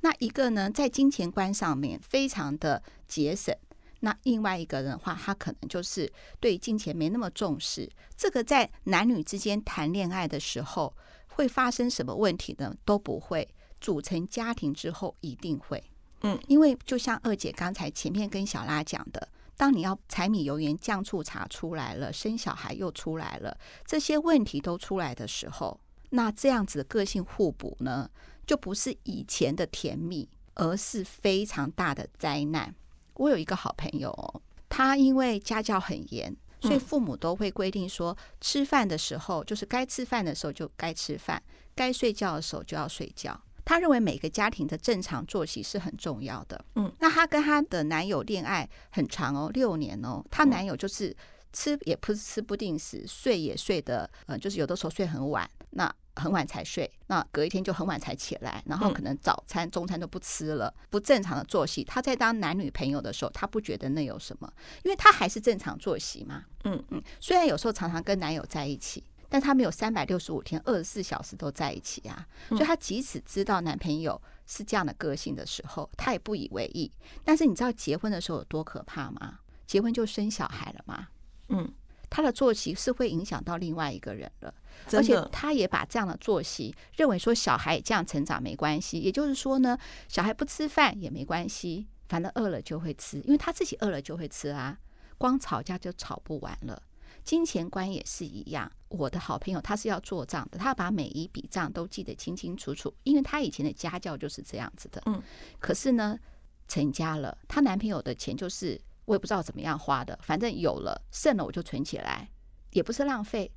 那一个呢，在金钱观上面非常的节省。那另外一个人的话，他可能就是对金钱没那么重视。这个在男女之间谈恋爱的时候会发生什么问题呢？都不会。组成家庭之后一定会，嗯，因为就像二姐刚才前面跟小拉讲的，当你要柴米油盐酱醋茶出来了，生小孩又出来了，这些问题都出来的时候，那这样子的个性互补呢，就不是以前的甜蜜，而是非常大的灾难。我有一个好朋友哦，他因为家教很严，所以父母都会规定说，吃饭的时候就是该吃饭的时候就该吃饭，该睡觉的时候就要睡觉。他认为每个家庭的正常作息是很重要的。嗯，那她跟她的男友恋爱很长哦，六年哦，她男友就是吃也不是吃不定时，睡也睡得呃，就是有的时候睡很晚。那很晚才睡，那隔一天就很晚才起来，然后可能早餐、中餐都不吃了，不正常的作息。他在当男女朋友的时候，他不觉得那有什么，因为他还是正常作息嘛。嗯嗯，虽然有时候常常跟男友在一起，但他没有三百六十五天、二十四小时都在一起啊。所以，他即使知道男朋友是这样的个性的时候，他也不以为意。但是，你知道结婚的时候有多可怕吗？结婚就生小孩了嘛。嗯。他的作息是会影响到另外一个人的，而且他也把这样的作息认为说小孩这样成长没关系，也就是说呢，小孩不吃饭也没关系，反正饿了就会吃，因为他自己饿了就会吃啊，光吵架就吵不完了。金钱观也是一样，我的好朋友他是要做账的，他要把每一笔账都记得清清楚楚，因为他以前的家教就是这样子的。嗯，可是呢，成家了，她男朋友的钱就是。我也不知道怎么样花的，反正有了剩了我就存起来，也不是浪费。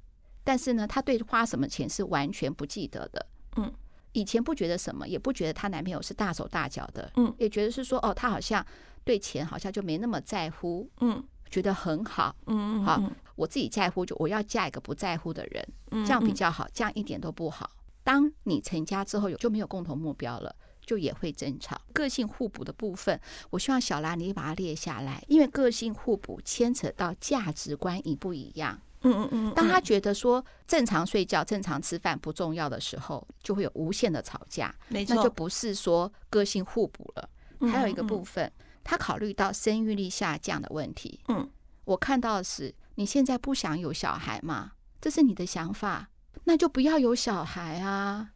但是呢，她对花什么钱是完全不记得的。嗯，以前不觉得什么，也不觉得她男朋友是大手大脚的。嗯，也觉得是说哦，她好像对钱好像就没那么在乎。嗯，觉得很好。嗯嗯，好，我自己在乎，就我要嫁一个不在乎的人，这样比较好。这样一点都不好。当你成家之后，有就没有共同目标了。就也会争吵，个性互补的部分，我希望小兰你把它列下来，因为个性互补牵扯到价值观一不一样。嗯嗯嗯，当他觉得说正常睡觉、正常吃饭不重要的时候，就会有无限的吵架。没错，那就不是说个性互补了。还有一个部分，他考虑到生育力下降的问题。嗯，我看到的是你现在不想有小孩嘛？这是你的想法，那就不要有小孩啊，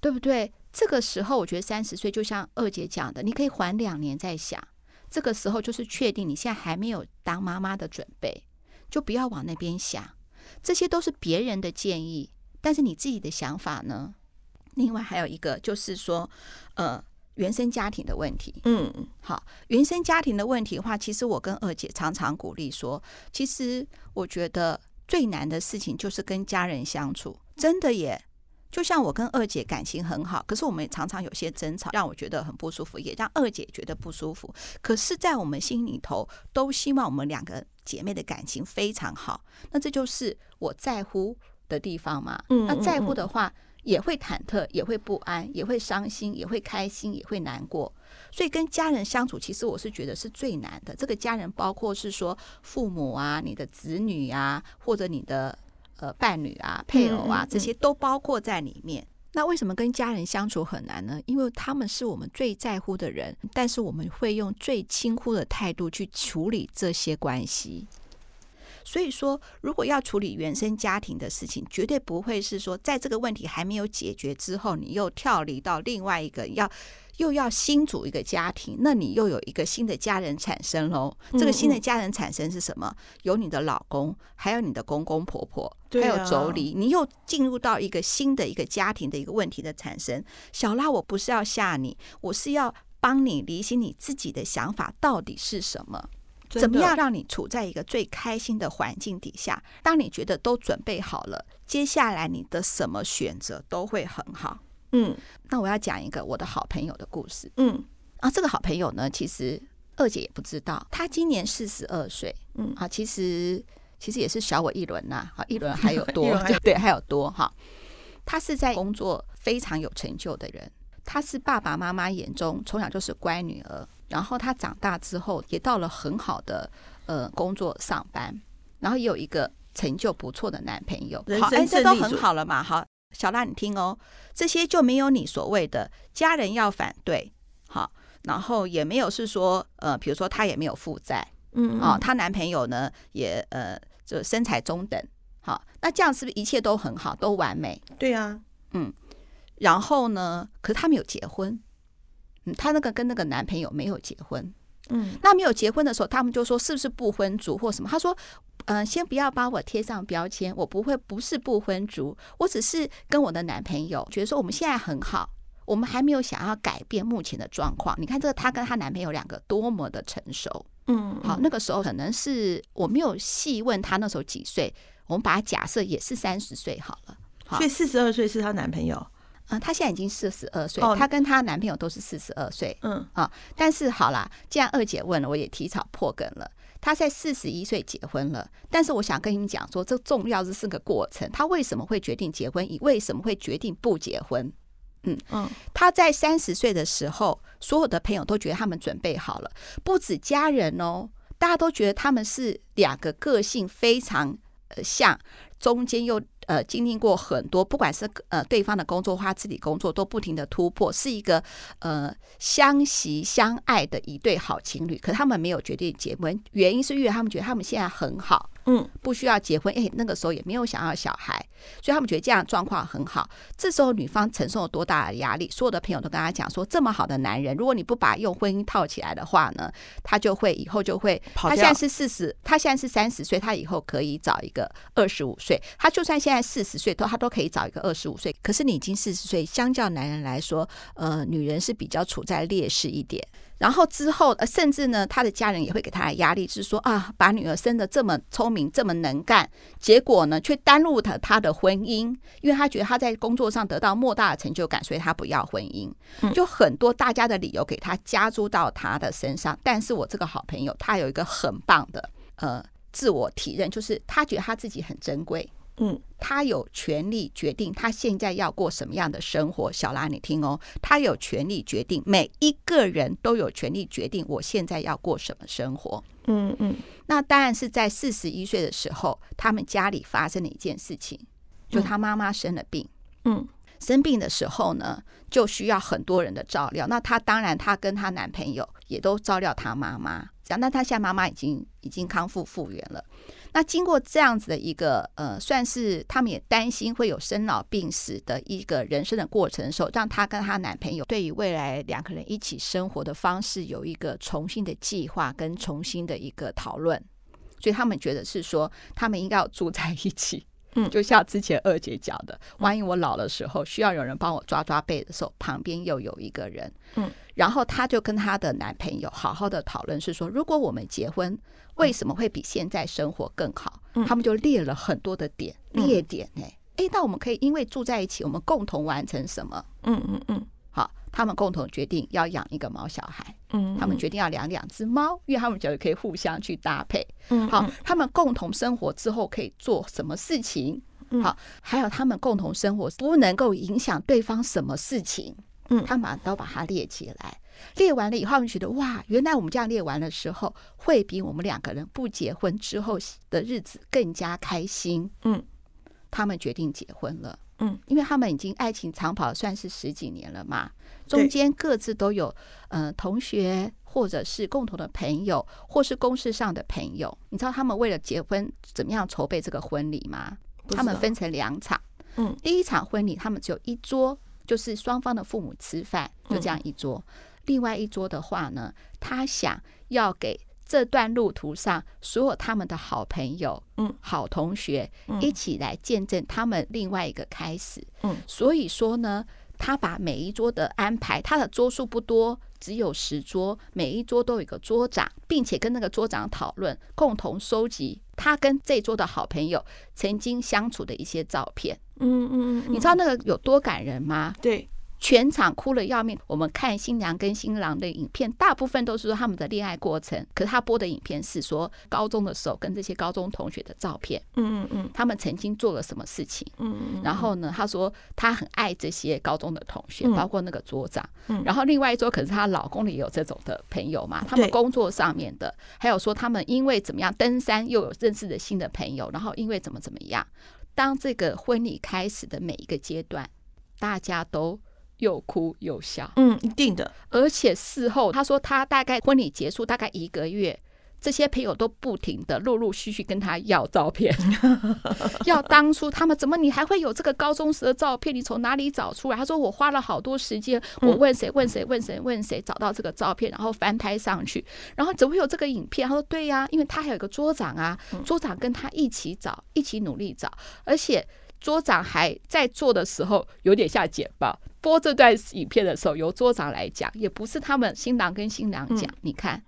对不对？这个时候，我觉得三十岁就像二姐讲的，你可以缓两年再想。这个时候就是确定你现在还没有当妈妈的准备，就不要往那边想。这些都是别人的建议，但是你自己的想法呢？另外还有一个就是说，呃，原生家庭的问题。嗯，好，原生家庭的问题的话，其实我跟二姐常常鼓励说，其实我觉得最难的事情就是跟家人相处，真的耶。就像我跟二姐感情很好，可是我们也常常有些争吵，让我觉得很不舒服，也让二姐觉得不舒服。可是，在我们心里头，都希望我们两个姐妹的感情非常好。那这就是我在乎的地方嘛。那在乎的话，也会忐忑，也会不安，也会伤心，也会开心，也会难过。所以，跟家人相处，其实我是觉得是最难的。这个家人包括是说父母啊，你的子女啊，或者你的。呃，伴侣啊，配偶啊，这些都包括在里面。那为什么跟家人相处很难呢？因为他们是我们最在乎的人，但是我们会用最轻忽的态度去处理这些关系。所以说，如果要处理原生家庭的事情，绝对不会是说在这个问题还没有解决之后，你又跳离到另外一个要。又要新组一个家庭，那你又有一个新的家人产生喽。这个新的家人产生是什么？有你的老公，还有你的公公婆婆，还有妯娌，你又进入到一个新的一个家庭的一个问题的产生。小拉，我不是要吓你，我是要帮你理清你自己的想法到底是什么，怎么样让你处在一个最开心的环境底下。当你觉得都准备好了，接下来你的什么选择都会很好。嗯，那我要讲一个我的好朋友的故事。嗯，啊，这个好朋友呢，其实二姐也不知道，她今年四十二岁。嗯，啊，其实其实也是小我一轮呐，啊，一轮 还有多，对 对，还有多哈。她是在工作非常有成就的人，她是爸爸妈妈眼中从小就是乖女儿，然后他长大之后也到了很好的呃工作上班，然后也有一个成就不错的男朋友，好，哎，这都很好了嘛，好。小拉，你听哦，这些就没有你所谓的家人要反对，好，然后也没有是说，呃，比如说她也没有负债，嗯，啊，她男朋友呢也呃就身材中等，好，那这样是不是一切都很好，都完美？对啊，嗯，然后呢，可是她没有结婚，嗯，她那个跟那个男朋友没有结婚，嗯，那没有结婚的时候，他们就说是不是不婚族或什么？他说。嗯、呃，先不要把我贴上标签，我不会不是不婚族，我只是跟我的男朋友觉得说我们现在很好，我们还没有想要改变目前的状况。你看这个，她跟她男朋友两个多么的成熟，嗯，好，那个时候可能是我没有细问她那时候几岁，我们把它假设也是三十岁好了，好，所以四十二岁是她男朋友，嗯，她现在已经四十二岁，她、哦、跟她男朋友都是四十二岁。嗯啊，但是好啦，既然二姐问了，我也提早破梗了。她在四十一岁结婚了，但是我想跟你们讲说，这重要的是个过程。她为什么会决定结婚？以为什么会决定不结婚？嗯嗯，她在三十岁的时候，所有的朋友都觉得他们准备好了，不止家人哦，大家都觉得他们是两个个性非常呃像，中间又。呃，经历过很多，不管是呃对方的工作或自己工作，都不停的突破，是一个呃相惜相爱的一对好情侣。可他们没有决定结婚，原因是因为他们觉得他们现在很好。嗯，不需要结婚，哎，那个时候也没有想要小孩，所以他们觉得这样状况很好。这时候女方承受了多大的压力？所有的朋友都跟他讲说，这么好的男人，如果你不把用婚姻套起来的话呢，他就会以后就会。他现在是四十，他现在是三十岁，他以后可以找一个二十五岁。他就算现在四十岁，都他都可以找一个二十五岁。可是你已经四十岁，相较男人来说，呃，女人是比较处在劣势一点。然后之后，呃，甚至呢，他的家人也会给他的压力，是说啊，把女儿生得这么聪明，这么能干，结果呢，却耽误了他的婚姻，因为他觉得他在工作上得到莫大的成就感，所以他不要婚姻。就很多大家的理由给他加诸到他的身上。但是我这个好朋友，他有一个很棒的呃自我体认，就是他觉得他自己很珍贵。嗯，他有权利决定他现在要过什么样的生活。小拉，你听哦，他有权利决定，每一个人都有权利决定我现在要过什么生活。嗯嗯，那当然是在四十一岁的时候，他们家里发生了一件事情，就他妈妈生了病。嗯，生病的时候呢，就需要很多人的照料。那他当然，他跟他男朋友也都照料他妈妈。这样，那他现在妈妈已经已经康复复原了。那经过这样子的一个呃，算是他们也担心会有生老病死的一个人生的过程的时候，让她跟她男朋友对于未来两个人一起生活的方式有一个重新的计划跟重新的一个讨论，所以他们觉得是说他们应该要住在一起。嗯，就像之前二姐讲的，万一我老的时候需要有人帮我抓抓背的时候，旁边又有一个人。嗯，然后她就跟她的男朋友好好的讨论，是说如果我们结婚，为什么会比现在生活更好？他们就列了很多的点列点呢。哎，那我们可以因为住在一起，我们共同完成什么？嗯嗯嗯。好，他们共同决定要养一个毛小孩。嗯，他们决定要养两只猫，因为他们觉得可以互相去搭配。嗯，好，他们共同生活之后可以做什么事情？好，还有他们共同生活不能够影响对方什么事情？嗯，他们都把它列起来。列完了以后，他们觉得哇，原来我们这样列完的时候，会比我们两个人不结婚之后的日子更加开心。嗯，他们决定结婚了。嗯，因为他们已经爱情长跑算是十几年了嘛，中间各自都有呃同学，或者是共同的朋友，或是公事上的朋友。你知道他们为了结婚怎么样筹备这个婚礼吗？他们分成两场。嗯，第一场婚礼他们只有一桌，就是双方的父母吃饭，就这样一桌。另外一桌的话呢，他想要给。这段路途上，所有他们的好朋友、嗯，好同学，一起来见证他们另外一个开始。嗯，所以说呢，他把每一桌的安排，他的桌数不多，只有十桌，每一桌都有一个桌长，并且跟那个桌长讨论，共同收集他跟这桌的好朋友曾经相处的一些照片。嗯嗯嗯，你知道那个有多感人吗？对。全场哭了要命。我们看新娘跟新郎的影片，大部分都是说他们的恋爱过程。可是他播的影片是说高中的时候跟这些高中同学的照片。嗯嗯嗯，他们曾经做了什么事情？嗯嗯。然后呢，他说他很爱这些高中的同学，包括那个桌长。嗯。然后另外一桌可是她老公里也有这种的朋友嘛？他们工作上面的，还有说他们因为怎么样登山又有认识的新的朋友，然后因为怎么怎么样。当这个婚礼开始的每一个阶段，大家都。又哭又笑，嗯，一定的。而且事后，他说他大概婚礼结束大概一个月，这些朋友都不停的陆陆续续跟他要照片，要当初他们怎么你还会有这个高中时的照片？你从哪里找出来？他说我花了好多时间，我问谁问谁问谁问谁找到这个照片，然后翻拍上去，然后怎么会有这个影片？他说对呀，因为他还有一个桌长啊，桌长跟他一起找，一起努力找，而且。桌长还在做的时候，有点像简报。播这段影片的时候，由桌长来讲，也不是他们新郎跟新娘讲。嗯、你看，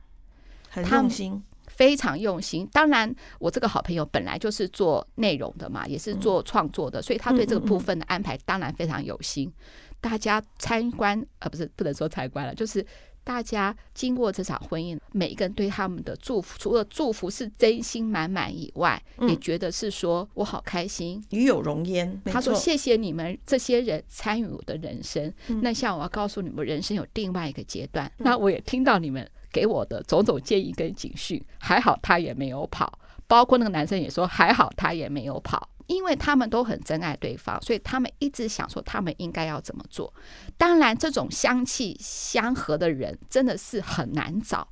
很用心，非常用心。当然，我这个好朋友本来就是做内容的嘛，也是做创作的，所以他对这个部分的安排当然非常有心。大家参观，呃，不是不能说参观了，就是。大家经过这场婚姻，每一个人对他们的祝福，除了祝福是真心满满以外，嗯、也觉得是说我好开心，与有荣焉。他说：“谢谢你们这些人参与我的人生。嗯、那像我要告诉你们，人生有另外一个阶段。嗯、那我也听到你们给我的种种建议跟警讯，还好他也没有跑。包括那个男生也说，还好他也没有跑。”因为他们都很珍爱对方，所以他们一直想说他们应该要怎么做。当然，这种相契相合的人真的是很难找，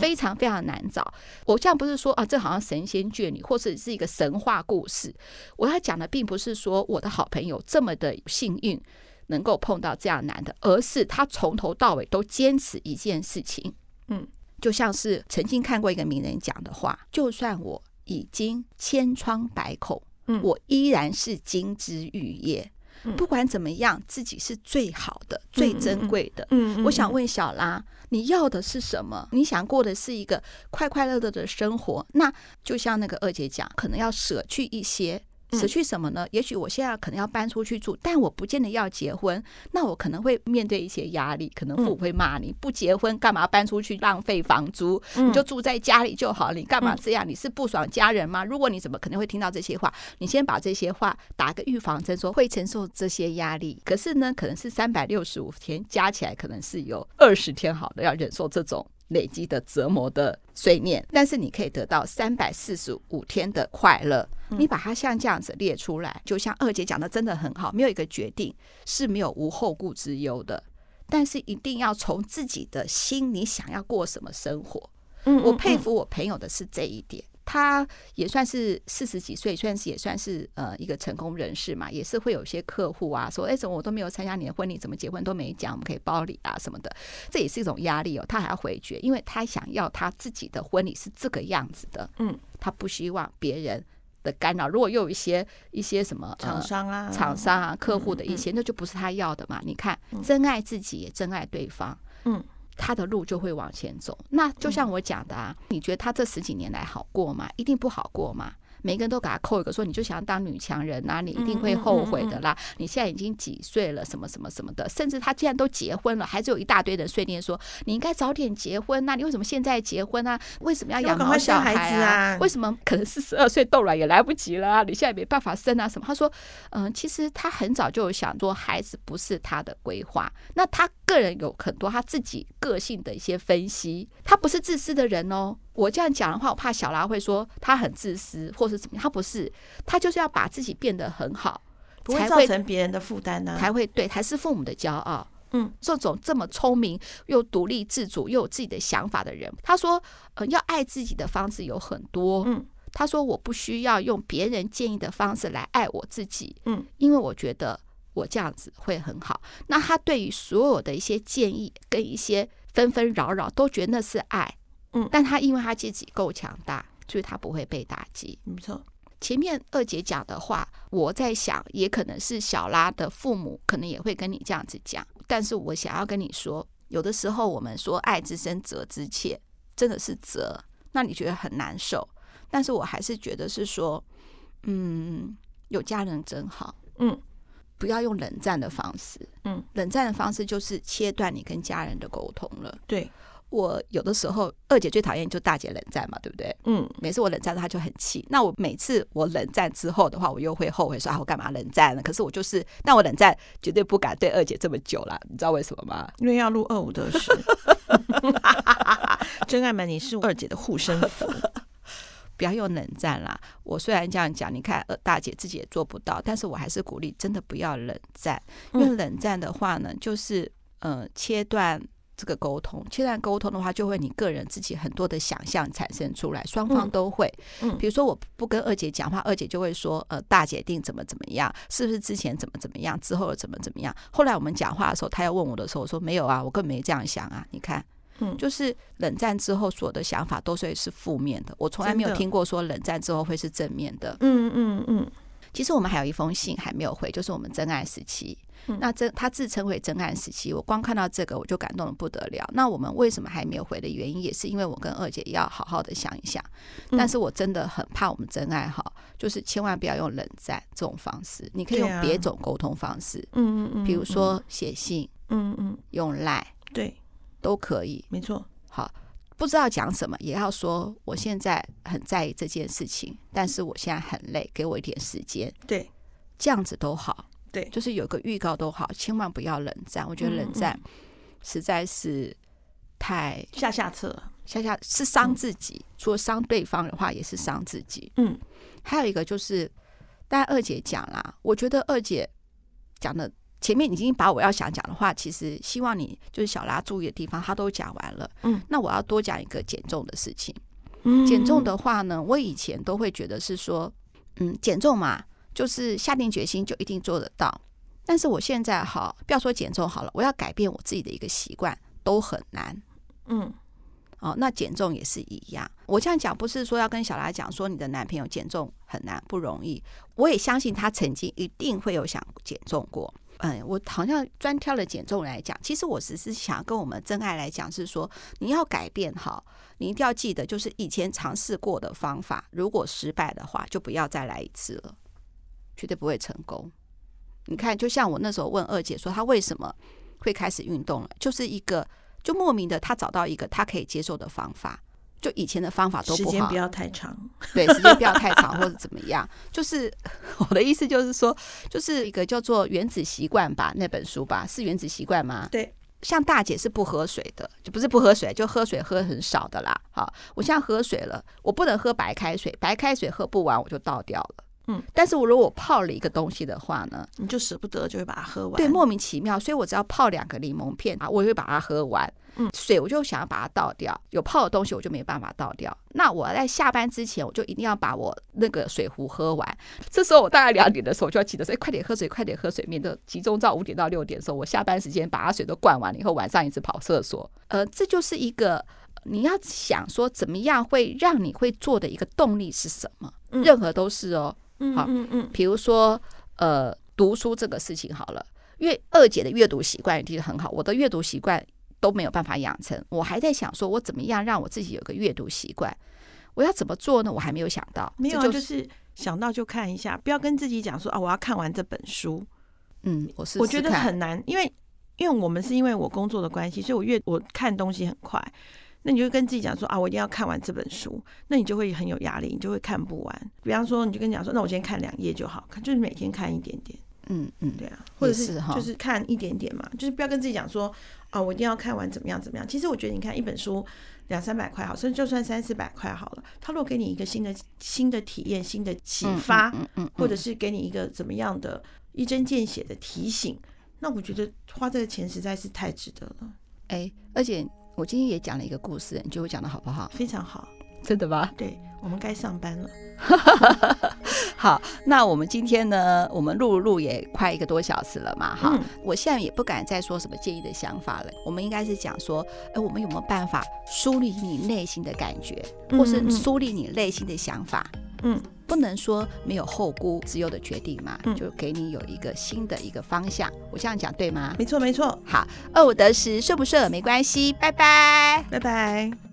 非常非常难找。我这样不是说啊，这好像神仙眷侣，或者是一个神话故事。我要讲的并不是说我的好朋友这么的幸运能够碰到这样男的，而是他从头到尾都坚持一件事情。嗯，就像是曾经看过一个名人讲的话：就算我已经千疮百孔。我依然是金枝玉叶，不管怎么样，自己是最好的、最珍贵的。我想问小拉，你要的是什么？你想过的是一个快快乐乐的生活？那就像那个二姐讲，可能要舍去一些。舍去什么呢？也许我现在可能要搬出去住，但我不见得要结婚。那我可能会面对一些压力，可能父母会骂你，不结婚干嘛搬出去浪费房租？你就住在家里就好，你干嘛这样？你是不爽家人吗？如果你怎么可能会听到这些话？你先把这些话打个预防针，说会承受这些压力。可是呢，可能是三百六十五天加起来，可能是有二十天好的要忍受这种。累积的折磨的碎念，但是你可以得到三百四十五天的快乐。你把它像这样子列出来，就像二姐讲的，真的很好。没有一个决定是没有无后顾之忧的，但是一定要从自己的心，你想要过什么生活。我佩服我朋友的是这一点。他也算是四十几岁，算是也算是呃一个成功人士嘛，也是会有些客户啊说，哎，怎么我都没有参加你的婚礼，怎么结婚都没讲，我们可以包礼啊什么的，这也是一种压力哦。他还要回绝，因为他想要他自己的婚礼是这个样子的，嗯，他不希望别人的干扰。如果又有一些一些什么厂商啊、厂商啊、客户的一些，那就不是他要的嘛。你看，真爱自己也真爱对方，嗯。他的路就会往前走。那就像我讲的啊，你觉得他这十几年来好过吗？一定不好过吗？每个人都给他扣一个说，你就想要当女强人呐、啊，你一定会后悔的啦。你现在已经几岁了，什么什么什么的，甚至他既然都结婚了，还是有一大堆人碎念说，你应该早点结婚呐、啊，你为什么现在结婚啊？为什么要养毛小孩啊？为什么可能四十二岁冻卵也来不及了啊？你现在没办法生啊？什么？他说，嗯，其实他很早就有想说，孩子不是他的规划。那他个人有很多他自己个性的一些分析，他不是自私的人哦。我这样讲的话，我怕小拉会说他很自私，或是怎么样？他不是，他就是要把自己变得很好，不会造成别人的负担呢，才会对，才是父母的骄傲。嗯，这种这么聪明又独立自主又有自己的想法的人，他说，呃，要爱自己的方式有很多。嗯，他说我不需要用别人建议的方式来爱我自己。嗯，因为我觉得我这样子会很好。那他对于所有的一些建议跟一些纷纷扰扰，都觉得那是爱。嗯，但他因为他自己够强大，所以他不会被打击。没错，前面二姐讲的话，我在想，也可能是小拉的父母可能也会跟你这样子讲。但是我想要跟你说，有的时候我们说爱之深，责之切，真的是责，那你觉得很难受。但是我还是觉得是说，嗯，有家人真好。嗯，不要用冷战的方式。嗯，冷战的方式就是切断你跟家人的沟通了。对。我有的时候，二姐最讨厌就大姐冷战嘛，对不对？嗯，每次我冷战，她就很气。那我每次我冷战之后的话，我又会后悔说啊，我干嘛冷战呢？可是我就是，但我冷战绝对不敢对二姐这么久了，你知道为什么吗？因为要录二五得十。真爱们，你是二姐的护身符，不要用冷战啦。我虽然这样讲，你看二大姐自己也做不到，但是我还是鼓励，真的不要冷战。因为冷战的话呢，就是呃切断。这个沟通，现在沟通的话，就会你个人自己很多的想象产生出来，双方都会。嗯，比如说我不跟二姐讲话，二姐就会说，呃，大姐定怎么怎么样，是不是之前怎么怎么样，之后又怎么怎么样？后来我们讲话的时候，她要问我的时候，我说没有啊，我根本没这样想啊。你看，嗯，就是冷战之后所有的想法都是是负面的，我从来没有听过说冷战之后会是正面的。嗯嗯嗯。其实我们还有一封信还没有回，就是我们真爱时期。嗯、那真他自称为真爱时期，我光看到这个我就感动的不得了。那我们为什么还没有回的原因，也是因为我跟二姐要好好的想一想。但是我真的很怕我们真爱哈，就是千万不要用冷战这种方式，你可以用别种沟通方式，嗯嗯嗯，比如说写信，嗯嗯，用赖，对，都可以，没错。好，不知道讲什么，也要说我现在很在意这件事情，但是我现在很累，给我一点时间，对，这样子都好。对，就是有个预告都好，千万不要冷战。我觉得冷战实在是太下下策，下下是伤自己。嗯、除了伤对方的话，也是伤自己。嗯，还有一个就是，但二姐讲啦，我觉得二姐讲的前面已经把我要想讲的话，其实希望你就是小拉注意的地方，她都讲完了。嗯，那我要多讲一个减重的事情。嗯，减重的话呢，我以前都会觉得是说，嗯，减重嘛。就是下定决心就一定做得到，但是我现在哈，不要说减重好了，我要改变我自己的一个习惯都很难。嗯，哦，那减重也是一样。我这样讲不是说要跟小拉讲说你的男朋友减重很难不容易，我也相信他曾经一定会有想减重过。嗯，我好像专挑了减重来讲，其实我只是想跟我们真爱来讲，是说你要改变哈，你一定要记得，就是以前尝试过的方法，如果失败的话，就不要再来一次了。绝对不会成功。你看，就像我那时候问二姐说，她为什么会开始运动了？就是一个，就莫名的，她找到一个她可以接受的方法。就以前的方法都不好，时间不要太长，对，时间不要太长或者怎么样。就是 我的意思，就是说，就是一个叫做《原子习惯》吧，那本书吧，是《原子习惯》吗？对。像大姐是不喝水的，就不是不喝水，就喝水喝很少的啦。好，我现在喝水了，我不能喝白开水，白开水喝不完我就倒掉了。嗯，但是我如果泡了一个东西的话呢，你就舍不得，就会把它喝完。对，莫名其妙，所以我只要泡两个柠檬片啊，我也会把它喝完。嗯，水我就想要把它倒掉，有泡的东西我就没办法倒掉。那我在下班之前，我就一定要把我那个水壶喝完。这时候我大概两点的时候，我就要记得说，哎，快点喝水，快点喝水，免得集中到五点到六点的时候，我下班时间把它水都灌完了以后，晚上一直跑厕所。呃，这就是一个你要想说怎么样会让你会做的一个动力是什么？任何都是哦。好，嗯嗯，比如说，呃，读书这个事情好了，因为二姐的阅读习惯其实很好，我的阅读习惯都没有办法养成，我还在想说，我怎么样让我自己有个阅读习惯，我要怎么做呢？我还没有想到，没有，就是想到就看一下，不要跟自己讲说啊，我要看完这本书。嗯，我是我觉得很难，因为因为我们是因为我工作的关系，所以我阅我看东西很快。那你就跟自己讲说啊，我一定要看完这本书，那你就会很有压力，你就会看不完。比方说，你就跟你讲说，那我先看两页就好，看就是每天看一点点，嗯嗯，对啊，或者是就是看一点点嘛，就是不要跟自己讲说啊，我一定要看完怎么样怎么样。其实我觉得，你看一本书两三百块好，甚至就算三四百块好了，他如果给你一个新的新的体验、新的启发，嗯嗯，或者是给你一个怎么样的一针见血的提醒，那我觉得花这个钱实在是太值得了。哎，而且。我今天也讲了一个故事，你觉得我讲的好不好？非常好，真的吗？对，我们该上班了。好，那我们今天呢？我们录录也快一个多小时了嘛，哈、嗯。我现在也不敢再说什么建议的想法了。我们应该是讲说，哎，我们有没有办法梳理你内心的感觉，或是梳理你内心的想法？嗯。不能说没有后顾之忧的决定嘛，嗯，就给你有一个新的一个方向。我这样讲对吗？没错，没错。好，二五得十，顺不顺没关系。拜拜，拜拜。